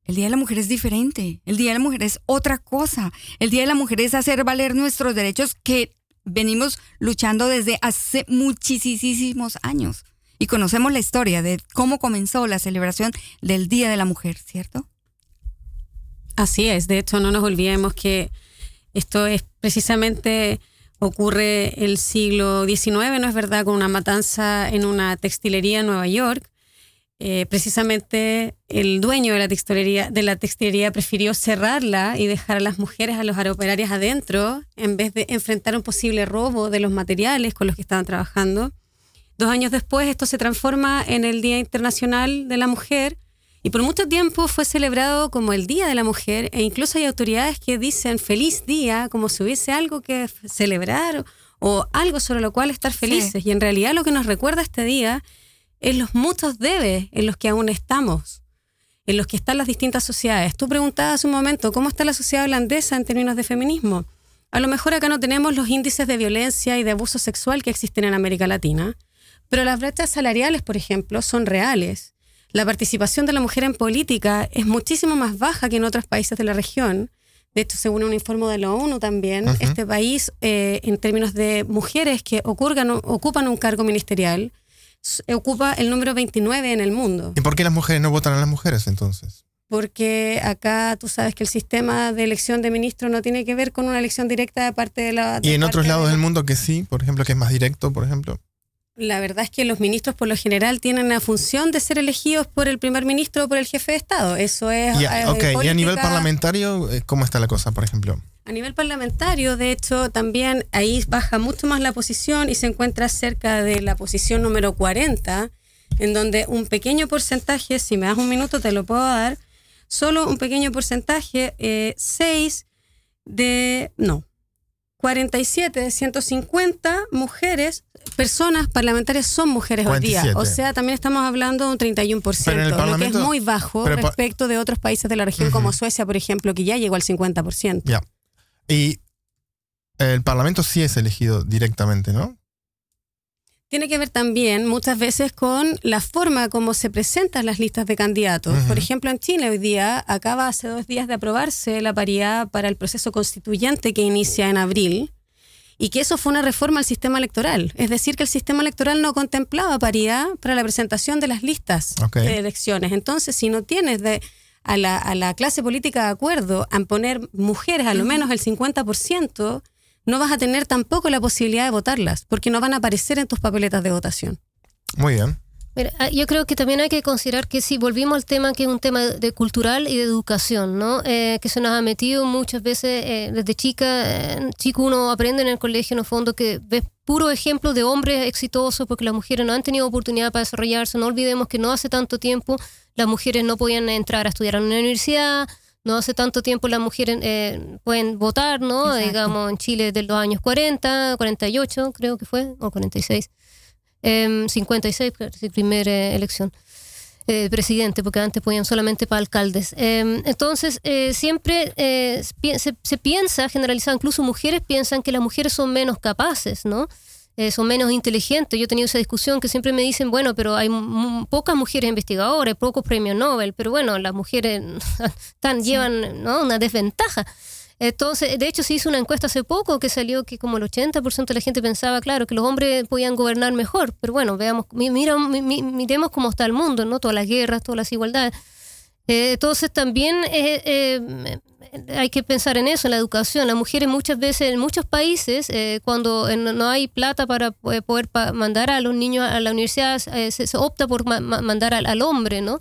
El Día de la Mujer es diferente. El Día de la Mujer es otra cosa. El Día de la Mujer es hacer valer nuestros derechos que venimos luchando desde hace muchísimos años. Y conocemos la historia de cómo comenzó la celebración del Día de la Mujer, ¿cierto? Así es, de hecho no nos olvidemos que esto es precisamente ocurre el siglo XIX, ¿no es verdad?, con una matanza en una textilería en Nueva York. Eh, precisamente el dueño de la textilería, prefirió cerrarla y dejar a las mujeres, a los aeroperarios adentro, en vez de enfrentar un posible robo de los materiales con los que estaban trabajando. Dos años después esto se transforma en el Día Internacional de la Mujer y por mucho tiempo fue celebrado como el Día de la Mujer e incluso hay autoridades que dicen feliz día como si hubiese algo que celebrar o algo sobre lo cual estar felices. Y en realidad lo que nos recuerda este día es los muchos debes en los que aún estamos, en los que están las distintas sociedades. Tú preguntabas hace un momento, ¿cómo está la sociedad holandesa en términos de feminismo? A lo mejor acá no tenemos los índices de violencia y de abuso sexual que existen en América Latina, pero las brechas salariales, por ejemplo, son reales. La participación de la mujer en política es muchísimo más baja que en otros países de la región. De hecho, según un informe de la ONU también, este país, eh, en términos de mujeres que ocurgan- ocupan un cargo ministerial, ocupa el número 29 en el mundo. ¿Y por qué las mujeres no votan a las mujeres entonces? Porque acá tú sabes que el sistema de elección de ministros no tiene que ver con una elección directa de parte de la... Y en otros lados la- del mundo que sí, por ejemplo, que es más directo, por ejemplo. La verdad es que los ministros por lo general tienen la función de ser elegidos por el primer ministro o por el jefe de Estado. Eso es... Y, eh, a- ok, y a nivel parlamentario, eh, ¿cómo está la cosa, por ejemplo? A nivel parlamentario, de hecho, también ahí baja mucho más la posición y se encuentra cerca de la posición número 40, en donde un pequeño porcentaje, si me das un minuto te lo puedo dar, solo un pequeño porcentaje, 6 de, no, 47 de 150 mujeres, personas parlamentarias son mujeres hoy día. 47. O sea, también estamos hablando de un 31%, Pero en el lo que es muy bajo pero respecto de otros países de la región como Suecia, por ejemplo, que ya llegó al 50%. Ya. Y el Parlamento sí es elegido directamente, ¿no? Tiene que ver también muchas veces con la forma como se presentan las listas de candidatos. Por ejemplo, en Chile hoy día acaba hace dos días de aprobarse la paridad para el proceso constituyente que inicia en abril y que eso fue una reforma al sistema electoral. Es decir, que el sistema electoral no contemplaba paridad para la presentación de las listas de elecciones. Entonces, si no tienes de, a, la, a la clase política de acuerdo en poner mujeres a lo menos el 50%, no vas a tener tampoco la posibilidad de votarlas, porque no van a aparecer en tus papeletas de votación. Muy bien. Mira, ah, yo creo que también hay que considerar que si volvimos al tema que es un tema de cultural y de educación, ¿no? Eh, que se nos ha metido muchas veces eh, desde chica, eh, chico uno aprende en el colegio en el fondo que ves puro ejemplo de hombres exitosos porque las mujeres no han tenido oportunidad para desarrollarse. No olvidemos que no hace tanto tiempo las mujeres no podían entrar a estudiar en una universidad, no hace tanto tiempo las mujeres eh, pueden votar, ¿no? Exacto. Digamos, en Chile de los años 40, 48 creo que fue, o 46. Em, 56, claro, sí, primera eh, elección eh, presidente, porque antes podían solamente para alcaldes. Em, entonces, eh, siempre eh, se, se piensa, generalizado, incluso mujeres piensan que las mujeres son menos capaces, ¿no? Eh, son menos inteligentes. Yo he tenido esa discusión que siempre me dicen, bueno, pero hay pocas mujeres investigadoras, pocos premios Nobel, pero bueno, las mujeres [laughs] tan, llevan ¿no? una desventaja. Entonces, de hecho, se hizo una encuesta hace poco que salió que como el 80% de la gente pensaba, claro, que los hombres podían gobernar mejor. Pero bueno, veamos, mi- mira, mi- mi- miremos cómo está el mundo, ¿no? Todas las guerras, todas las igualdades. Eh, entonces, también eh, eh, hay que pensar en eso, en la educación. Las mujeres muchas veces, en muchos países, eh, cuando eh, no hay plata para eh, poder mandar a los niños a la universidad, eh, se, opta por ma- ma- mandar al, al hombre, ¿no?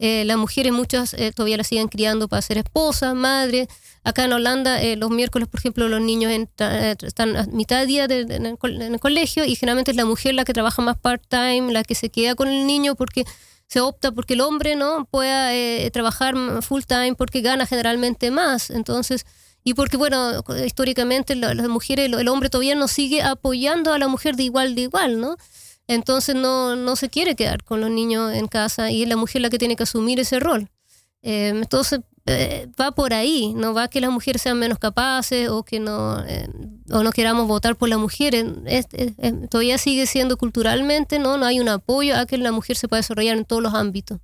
Eh, las mujeres muchas eh, todavía las siguen criando para ser esposas, madres. Acá en Holanda, eh, los miércoles, por ejemplo, los niños eh, están a mitad de día de- en, el, en el colegio y generalmente es la mujer la que trabaja más part-time, la que se queda con el niño porque se opta porque el hombre no pueda eh, trabajar full-time porque gana generalmente más. Entonces, y porque, bueno, históricamente la- las mujeres, el hombre todavía no sigue apoyando a la mujer de igual de igual, ¿no? Entonces no, no se quiere quedar con los niños en casa y es la mujer la que tiene que asumir ese rol. Eh, entonces eh, va por ahí, no va que las mujeres sean menos capaces o que no, eh, o no queramos votar por las mujeres. Es- es- es- todavía sigue siendo culturalmente, ¿no? no hay un apoyo a que la mujer se pueda desarrollar en todos los ámbitos.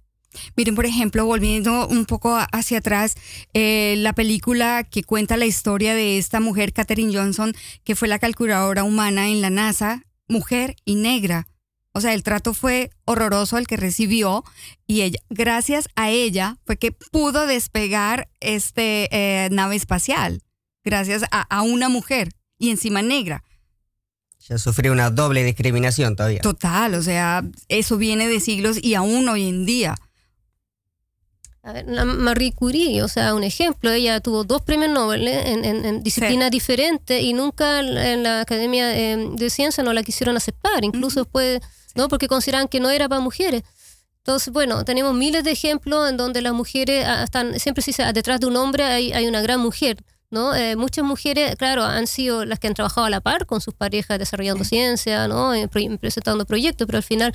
Miren, por ejemplo, volviendo un poco hacia atrás, eh, la película que cuenta la historia de esta mujer, Katherine Johnson, que fue la calculadora humana en la NASA, mujer y negra. O sea, el trato fue horroroso el que recibió y ella, gracias a ella, fue que pudo despegar este eh, nave espacial, gracias a, a una mujer y encima negra. Ya sufrió una doble discriminación todavía. Total, o sea, eso viene de siglos y aún hoy en día. A ver, la Marie Curie, o sea, un ejemplo, ella tuvo dos premios Nobel ¿eh? en, en- en disciplinas diferentes y nunca en la Academia eh, de Ciencia no la quisieron aceptar, incluso después, ¿no? Porque consideraban que no era para mujeres. Entonces, bueno, tenemos miles de ejemplos en donde las mujeres ah, están, siempre se dice, ah, detrás de un hombre hay, hay una gran mujer, ¿no? Eh, muchas mujeres, claro, han sido las que han trabajado a la par con sus parejas desarrollando ciencia, ¿no? Eh, presentando proyectos, pero al final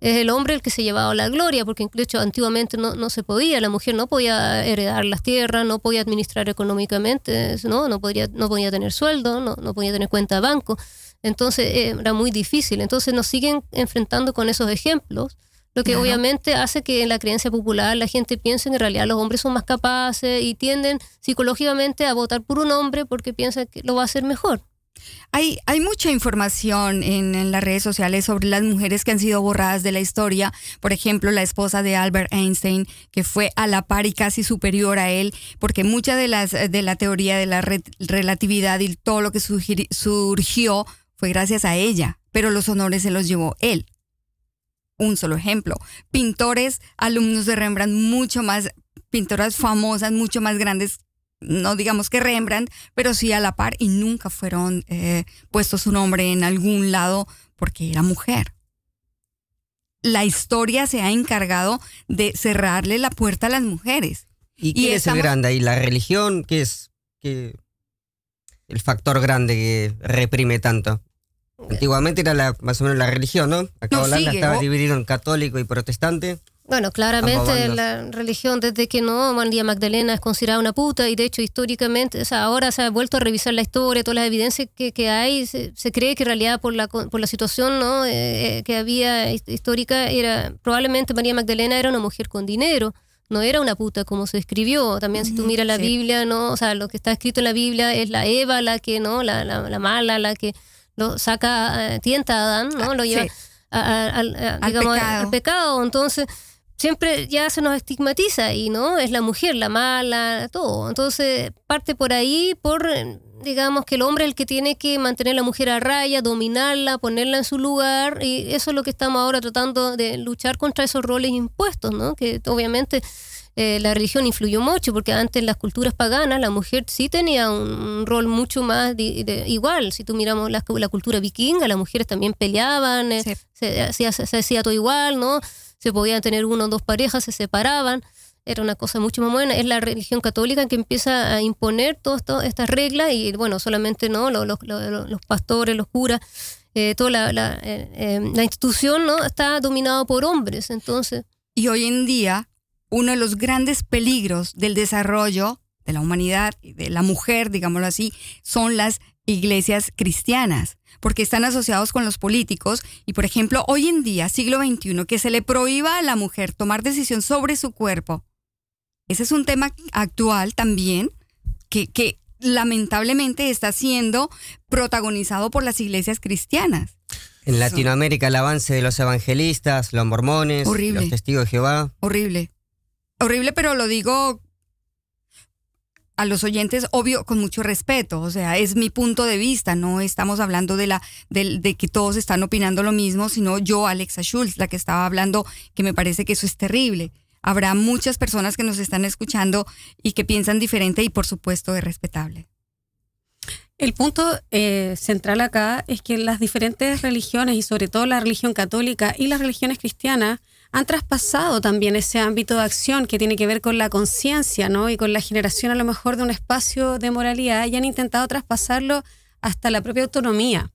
es el hombre el que se llevaba la gloria, porque incluso antiguamente no, no se podía, la mujer no podía heredar las tierras, no podía administrar económicamente, no, no, podría, no podía tener sueldo, no, no podía tener cuenta de banco. Entonces eh, era muy difícil. Entonces nos siguen enfrentando con esos ejemplos, lo que Claro. obviamente hace que en la creencia popular la gente piense que en realidad los hombres son más capaces y tienden psicológicamente a votar por un hombre porque piensan que lo va a hacer mejor. Hay, hay mucha información en, en las redes sociales sobre las mujeres que han sido borradas de la historia. Por ejemplo, la esposa de Albert Einstein, que fue a la par y casi superior a él, porque mucha de, las, de la teoría de la re- relatividad y todo lo que surgir- surgió fue gracias a ella, pero los honores se los llevó él. Un solo ejemplo. Pintores, alumnos de Rembrandt, mucho más, pintoras famosas, mucho más grandes no digamos que Rembrandt, pero sí a la par y nunca fueron eh, puestos su nombre en algún lado porque era mujer. La historia se ha encargado de cerrarle la puerta a las mujeres. ¿Y quién es el grande ahí? ¿La religión? ¿Qué es qué- el factor grande que reprime tanto? Antiguamente era la, más o menos la religión, ¿no? Acá No, Holanda sigue, estaba oh. dividido en católico y protestante. Bueno, claramente la religión, desde que no, María Magdalena es considerada una puta y de hecho históricamente, o sea, ahora se ha vuelto a revisar la historia, todas las evidencias que, que hay, se, se cree que en realidad por la, por la situación ¿no? Eh, eh, que había his- histórica, era probablemente María Magdalena era una mujer con dinero. No era una puta como se escribió. También si tú miras la sí. Biblia, no, o sea, lo que está escrito en la Biblia es la Eva la que, ¿no? La, la, la mala, la que lo saca, eh, tienta a Adán, ¿no? Lo lleva Sí. a- a- Al digamos, pecado. al pecado. Entonces, siempre ya se nos estigmatiza y no es la mujer la mala todo entonces parte por ahí por eh, digamos que el hombre es el que tiene que mantener a la mujer a raya dominarla ponerla en su lugar y eso es lo que estamos ahora tratando de luchar contra esos roles impuestos no que obviamente eh, la religión influyó mucho porque antes en las culturas paganas la mujer sí tenía un, un rol mucho más de- igual. Si tú miramos la, la cultura vikinga las mujeres también peleaban eh, Sí. se, hacía, se, se hacía todo igual no se podían tener uno o dos parejas, se separaban, era una cosa mucho más buena. Es la religión católica que empieza a imponer todas estas reglas y bueno, solamente no los, los, los- los pastores, los curas, eh, toda la, la, eh, eh, la institución no está dominada por hombres, entonces. Y hoy en día, uno de los grandes peligros del desarrollo de la humanidad y de la mujer, digámoslo así, son las iglesias cristianas, porque están asociados con los políticos y, por ejemplo, hoy en día, siglo XXI, que se le prohíba a la mujer tomar decisión sobre su cuerpo. Ese es un tema actual también que, que lamentablemente está siendo protagonizado por las iglesias cristianas. En Latinoamérica el avance de los evangelistas, los mormones, Horrible. los testigos de Jehová. Horrible. Horrible, pero lo digo a los oyentes, obvio, con mucho respeto. O sea, es mi punto de vista. No estamos hablando de, la, del- de, que todos están opinando lo mismo, sino yo, Alexa Schultz, la que estaba hablando, que me parece que eso es terrible. habrá muchas personas que nos están escuchando y que piensan diferente y por supuesto es respetable. El punto eh, central acá es que las diferentes religiones y sobre todo la religión católica y las religiones cristianas han traspasado también ese ámbito de acción que tiene que ver con la conciencia ¿no? y con la generación a lo mejor de un espacio de moralidad y han intentado traspasarlo hasta la propia autonomía.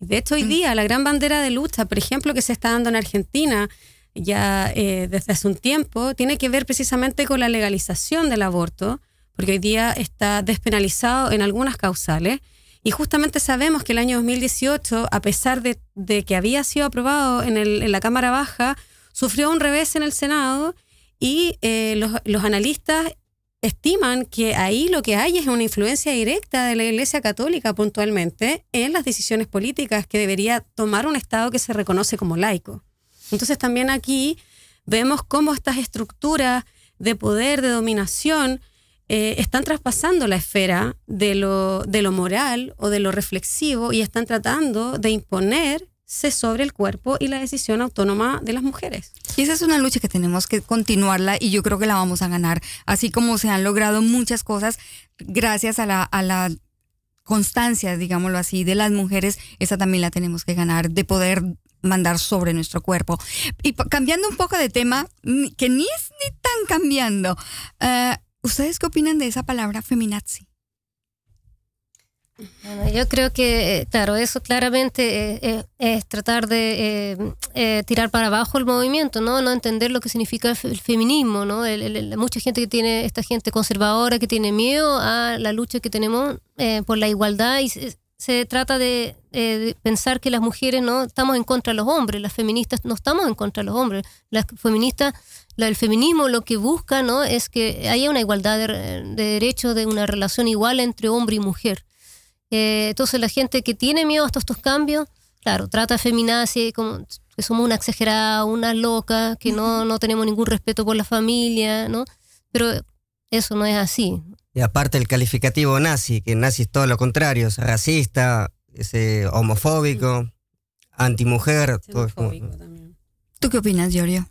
De hecho, hoy día la gran bandera de lucha, por ejemplo, que se está dando en Argentina ya eh, desde hace un tiempo, tiene que ver precisamente con la legalización del aborto, porque hoy día está despenalizado en algunas causales. Y justamente sabemos que el año 2018, a pesar de, de que había sido aprobado en, el- en la Cámara Baja, sufrió un revés en el Senado y eh, los, los analistas estiman que ahí lo que hay es una influencia directa de la Iglesia Católica puntualmente en las decisiones políticas que debería tomar un Estado que se reconoce como laico. Entonces también aquí vemos cómo estas estructuras de poder, de dominación, eh, están traspasando la esfera de lo, de lo moral o de lo reflexivo y están tratando de imponerse sobre el cuerpo y la decisión autónoma de las mujeres. Y esa es una lucha que tenemos que continuarla y yo creo que la vamos a ganar. Así como se han logrado muchas cosas gracias a la, constancia, digámoslo así, de las mujeres, esa también la tenemos que ganar, de poder mandar sobre nuestro cuerpo. Y cambiando un poco de tema, que ni es ni tan cambiando, eh, ¿ustedes qué opinan de esa palabra feminazi? Bueno, yo creo que, claro, eso claramente es tratar de eh, eh, tirar para abajo el movimiento, ¿no? No entender lo que significa el, fe- el feminismo, ¿no? Mucha gente que tiene, esta gente conservadora que tiene miedo a la lucha que tenemos eh, por la igualdad y se, trata de, eh, de pensar que las mujeres no estamos en contra de los hombres, las feministas no estamos en contra de los hombres, las feministas el feminismo lo que busca no es que haya una igualdad de, de derechos de una relación igual entre hombre y mujer Eh, entonces la gente que tiene miedo a estos cambios claro trata a feminazi como que somos una exagerada una loca que no, no tenemos ningún respeto por la familia no pero eso no es así Y aparte el calificativo nazi, que nazi es todo lo contrario, es racista, es eh, homofóbico, antimujer. todo es como-. ¿Tú qué opinas, Giorgio?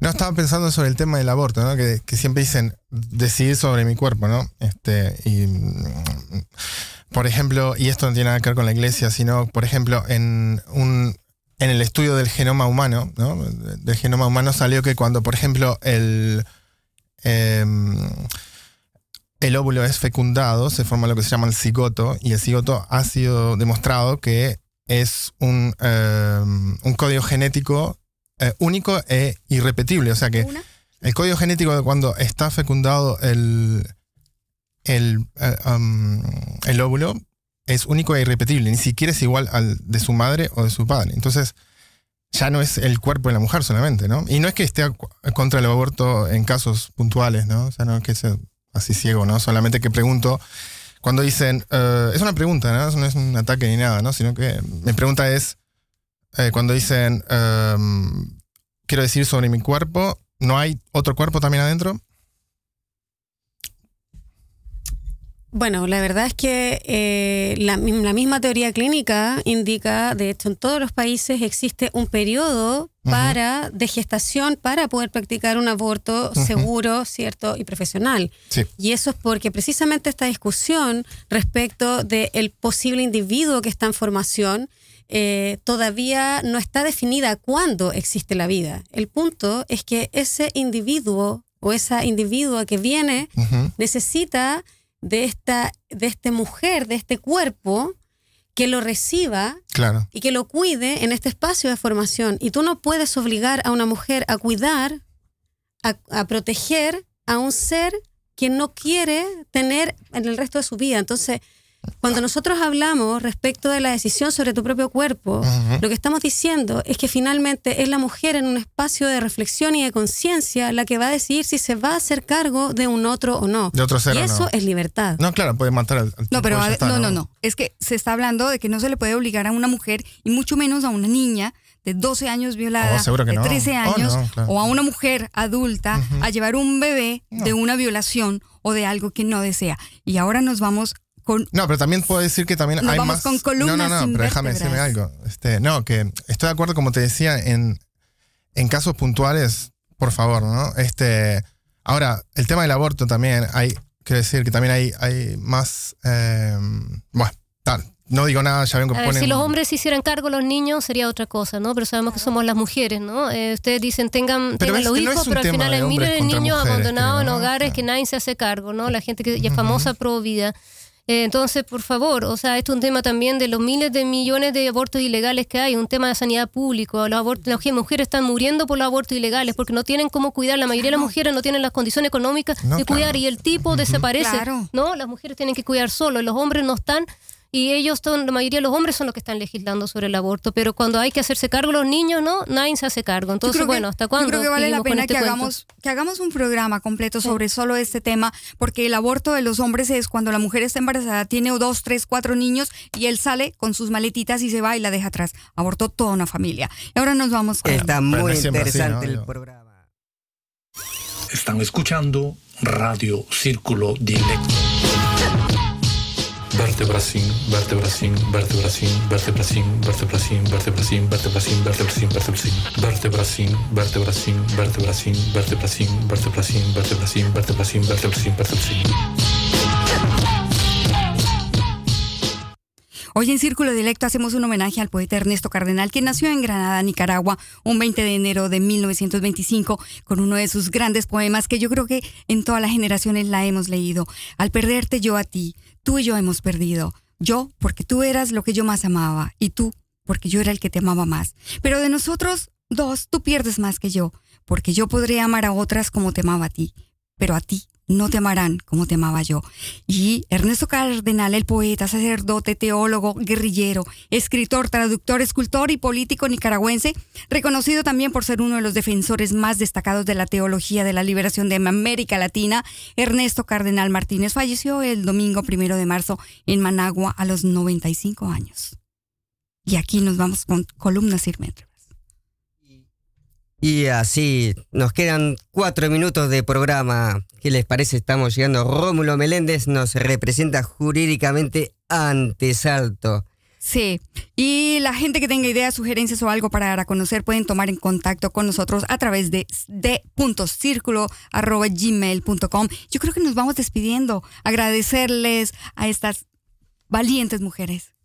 No, estaba pensando sobre el tema del aborto, ¿no? Que, que siempre dicen decidir sobre mi cuerpo, ¿no? Este, y, mm, por ejemplo, y esto no tiene nada que ver con la iglesia, sino, por ejemplo, en un en el estudio del genoma humano, ¿no? Del genoma humano salió que cuando, por ejemplo, el, em, el óvulo es fecundado, se forma lo que se llama el cigoto, y el cigoto ha sido demostrado que es un, em, un código genético eh, único e irrepetible. O sea que ¿Una? el código genético de cuando está fecundado el, el, eh, um, el óvulo es único e irrepetible. Ni siquiera es igual al de su madre o de su padre. Entonces, ya no es el cuerpo de la mujer solamente, ¿no? Y no es que esté contra el aborto en casos puntuales, ¿no? O sea, no es que sea así ciego, ¿no? Solamente que pregunto, cuando dicen, eh, es una pregunta, ¿no? No es un ataque ni nada, ¿no? Sino que mi pregunta es, eh, cuando dicen, em, quiero decir sobre mi cuerpo, ¿no hay otro cuerpo también adentro? Bueno, la verdad es que eh, la, la misma teoría clínica indica, de hecho en todos los países existe un periodo para de gestación para poder practicar un aborto seguro, cierto y profesional. Sí. Y eso es porque precisamente esta discusión respecto del posible individuo que está en formación eh, todavía no está definida cuándo existe la vida. El punto es que ese individuo o esa individua que viene necesita de esta, de esta mujer, de este cuerpo, que lo reciba Claro. y que lo cuide en este espacio de formación. Y tú no puedes obligar a una mujer a cuidar, a, a proteger a un ser que no quiere tener en el resto de su vida. Entonces, cuando nosotros hablamos respecto de la decisión sobre tu propio cuerpo, lo que estamos diciendo es que finalmente es la mujer en un espacio de reflexión y de conciencia la que va a decidir si se va a hacer cargo de un otro o no. De otro ser y o eso no. es libertad. No, claro, puede matar al, al No, pero está, no, no, no. Es que se está hablando de que no se le puede obligar a una mujer y mucho menos a una niña de 12 años violada, Oh, seguro que de no. 13 Oh, años, no, claro. o a una mujer adulta a llevar un bebé No. de una violación o de algo que no desea. Y ahora nos vamos con... No, pero también puedo decir que también Nos hay vamos más. con columnas no, no, no, sin pero déjame decirme algo. Este, no, que estoy de acuerdo, como te decía, en, en casos puntuales por favor, ¿no? Este, ahora, el tema del aborto también, hay, quiero decir que también hay, hay más, eh, bueno, tal, no digo nada, ya ven que ponen... si los hombres se hicieran cargo los niños sería otra cosa, ¿no? Pero sabemos que somos las mujeres, ¿no? Eh, ustedes dicen tengan, Pero tengan los no hijos, pero al final hay miles de niños abandonados en hogares que nadie se hace cargo, ¿no? La gente que ya es famosa pro vida. Eh, entonces, por favor, o sea, esto es un tema también de los miles de millones de abortos ilegales que hay, un tema de sanidad pública. Los abortos, las mujeres están muriendo por los abortos ilegales porque no tienen cómo cuidar. La mayoría de las mujeres no tienen las condiciones económicas No, de cuidar claro. y el tipo desaparece. Claro. No, las mujeres tienen que cuidar solo, los hombres no están y ellos son, la mayoría de los hombres son los que están legislando sobre el aborto, pero cuando hay que hacerse cargo los niños, no, nadie se hace cargo. Entonces, que- bueno, ¿hasta cuándo? Yo creo que vale la pena este que cuento? hagamos, que hagamos un programa completo sobre solo este tema, porque el aborto de los hombres es cuando la mujer está embarazada, tiene dos, tres, cuatro niños y él sale con sus maletitas y se va y la deja atrás. Abortó toda una familia. Y ahora nos vamos con... Está muy así, interesante ¿no? el programa. Están escuchando Radio Círculo Vertebracín, vertebracín, vertebracín, vertebracín, vertebracín, vertebracín, vertebracín, vertebracín, vertebracín, vertebracín, vertebracín, vertebracín, vertebracín, vertebracín, vertebracín, vertebracín, vertebracín, vertebracín. Hoy en Círculo Directo hacemos un homenaje al poeta Ernesto Cardenal, quien nació en Granada, Nicaragua, un 20 de enero de 1925, con uno de sus grandes poemas que yo creo que en todas las generaciones la hemos leído. Al perderte yo a ti, tú y yo hemos perdido. Yo, porque tú eras lo que yo más amaba, y tú, porque yo era el que te amaba más. Pero de nosotros dos, tú pierdes más que yo, porque yo podré amar a otras como te amaba a ti, pero a ti no te amarán como te amaba yo. Y Ernesto Cardenal, el poeta, sacerdote, teólogo, guerrillero, escritor, traductor, escultor y político nicaragüense, reconocido también por ser uno de los defensores más destacados de la teología de la liberación de América Latina, Ernesto Cardenal Martínez falleció el domingo primero de marzo en Managua a los 95 años. Y aquí nos vamos con columnas Sirmetro. Y así, nos quedan cuatro minutos de programa. ¿Qué les parece? Estamos llegando. Rómulo Meléndez nos representa jurídicamente ante Salto. Sí, y la gente que tenga ideas, sugerencias o algo para dar a conocer pueden tomar en contacto con nosotros a través de d.circulo.gmail.com. Yo creo que nos vamos despidiendo. Agradecerles a estas valientes mujeres.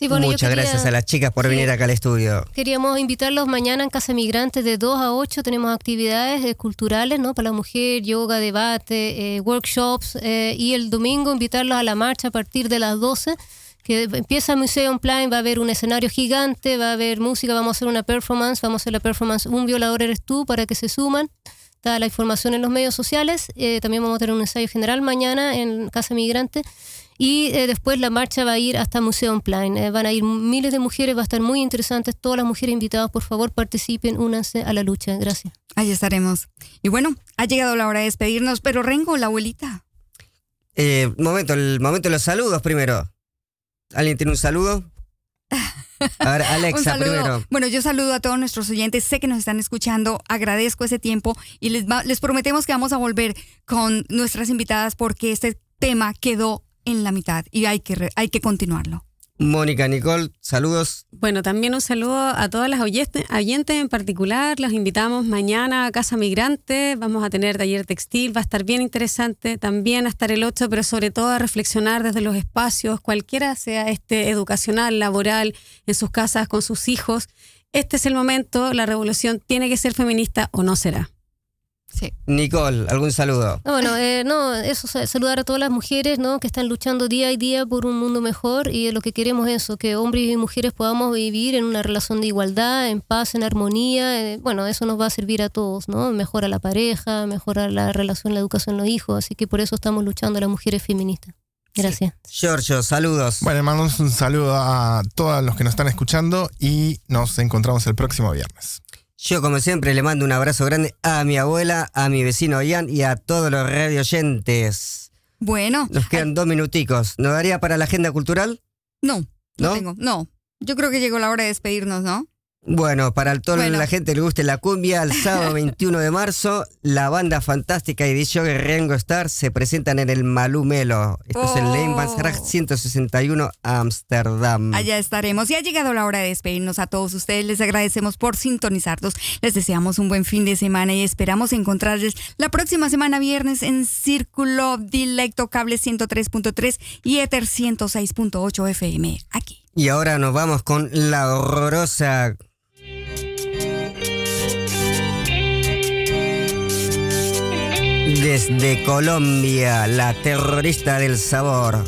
Sí, bueno, yo Muchas quería- gracias a las chicas por sí. venir acá al estudio. Queríamos invitarlos mañana en Casa Migrantes de 2 a 8. Tenemos actividades eh, culturales ¿no? para la mujer, yoga, debate, eh, workshops. eh, y el domingo invitarlos a la marcha a partir de las 12, que empieza Museum Plan. Va a haber un escenario gigante, va a haber música, vamos a hacer una performance. Vamos a hacer la performance Un violador eres tú para que se suman. Está la información en los medios sociales. eh, también vamos a tener un ensayo general mañana en Casa Migrante. Y eh, después la marcha va a ir hasta Museum Plan. Eh, van a ir miles de mujeres, va a estar muy interesante. Todas las mujeres invitadas, por favor, participen, únanse a la lucha. Gracias. Ahí estaremos. Y bueno, ha llegado la hora de despedirnos, pero Rengo, la abuelita. Eh, momento, el momento de los saludos primero. ¿Alguien tiene un saludo? A ver, Un Alexa primero. Bueno, yo saludo a todos nuestros oyentes. Sé que nos están escuchando. Agradezco ese tiempo y les, va- les prometemos que vamos a volver con nuestras invitadas porque este tema quedó en la mitad y hay que, re- hay que continuarlo. Mónica, Nicole, saludos. Bueno, también un saludo a todas las oyentes, oyentes en particular. Los invitamos mañana a Casa Migrante. Vamos a tener taller textil, va a estar bien interesante. También a estar el 8, pero sobre todo a reflexionar desde los espacios, cualquiera sea este educacional, laboral, en sus casas, con sus hijos. Este es el momento, la revolución tiene que ser feminista o no será. Sí. Nicole, algún saludo. No, bueno, eh, no, eso, sa- saludar a todas las mujeres ¿no? que están luchando día y día por un mundo mejor y lo que queremos es eso, que hombres y mujeres podamos vivir en una relación de igualdad, en paz, en armonía. eh, bueno, eso nos va a servir a todos, ¿no? Mejora la pareja, mejora la relación, la educación de los hijos, así que por eso estamos luchando las mujeres feministas. Gracias. Giorgio, saludos. Bueno, mandamos un saludo a todos los que nos están escuchando y nos encontramos el próximo viernes. Yo, como siempre, le mando un abrazo grande a mi abuela, a mi vecino Ian y a todos los radio oyentes. Bueno, Nos quedan dos minuticos. ¿Nos daría para la agenda cultural? no, no, ¿No? tengo. No, yo creo que llegó la hora de despedirnos, ¿no? Bueno, para el- toda Bueno. la gente le guste la cumbia, el sábado [laughs] 21 de marzo, la banda fantástica y DJ Rengo Star se presentan en el Malumelo. Esto es el Oh. Leenbansgracht 161, Ámsterdam. Allá estaremos. Y ha llegado la hora de despedirnos a todos ustedes. Les agradecemos por sintonizarnos. Les deseamos un buen fin de semana y esperamos encontrarles la próxima semana viernes en Círculo Dilecto Cable 103.3 y Ether 106.8 FM. Aquí. Y ahora nos vamos con la horrorosa. Desde Colombia, la terrorista del sabor.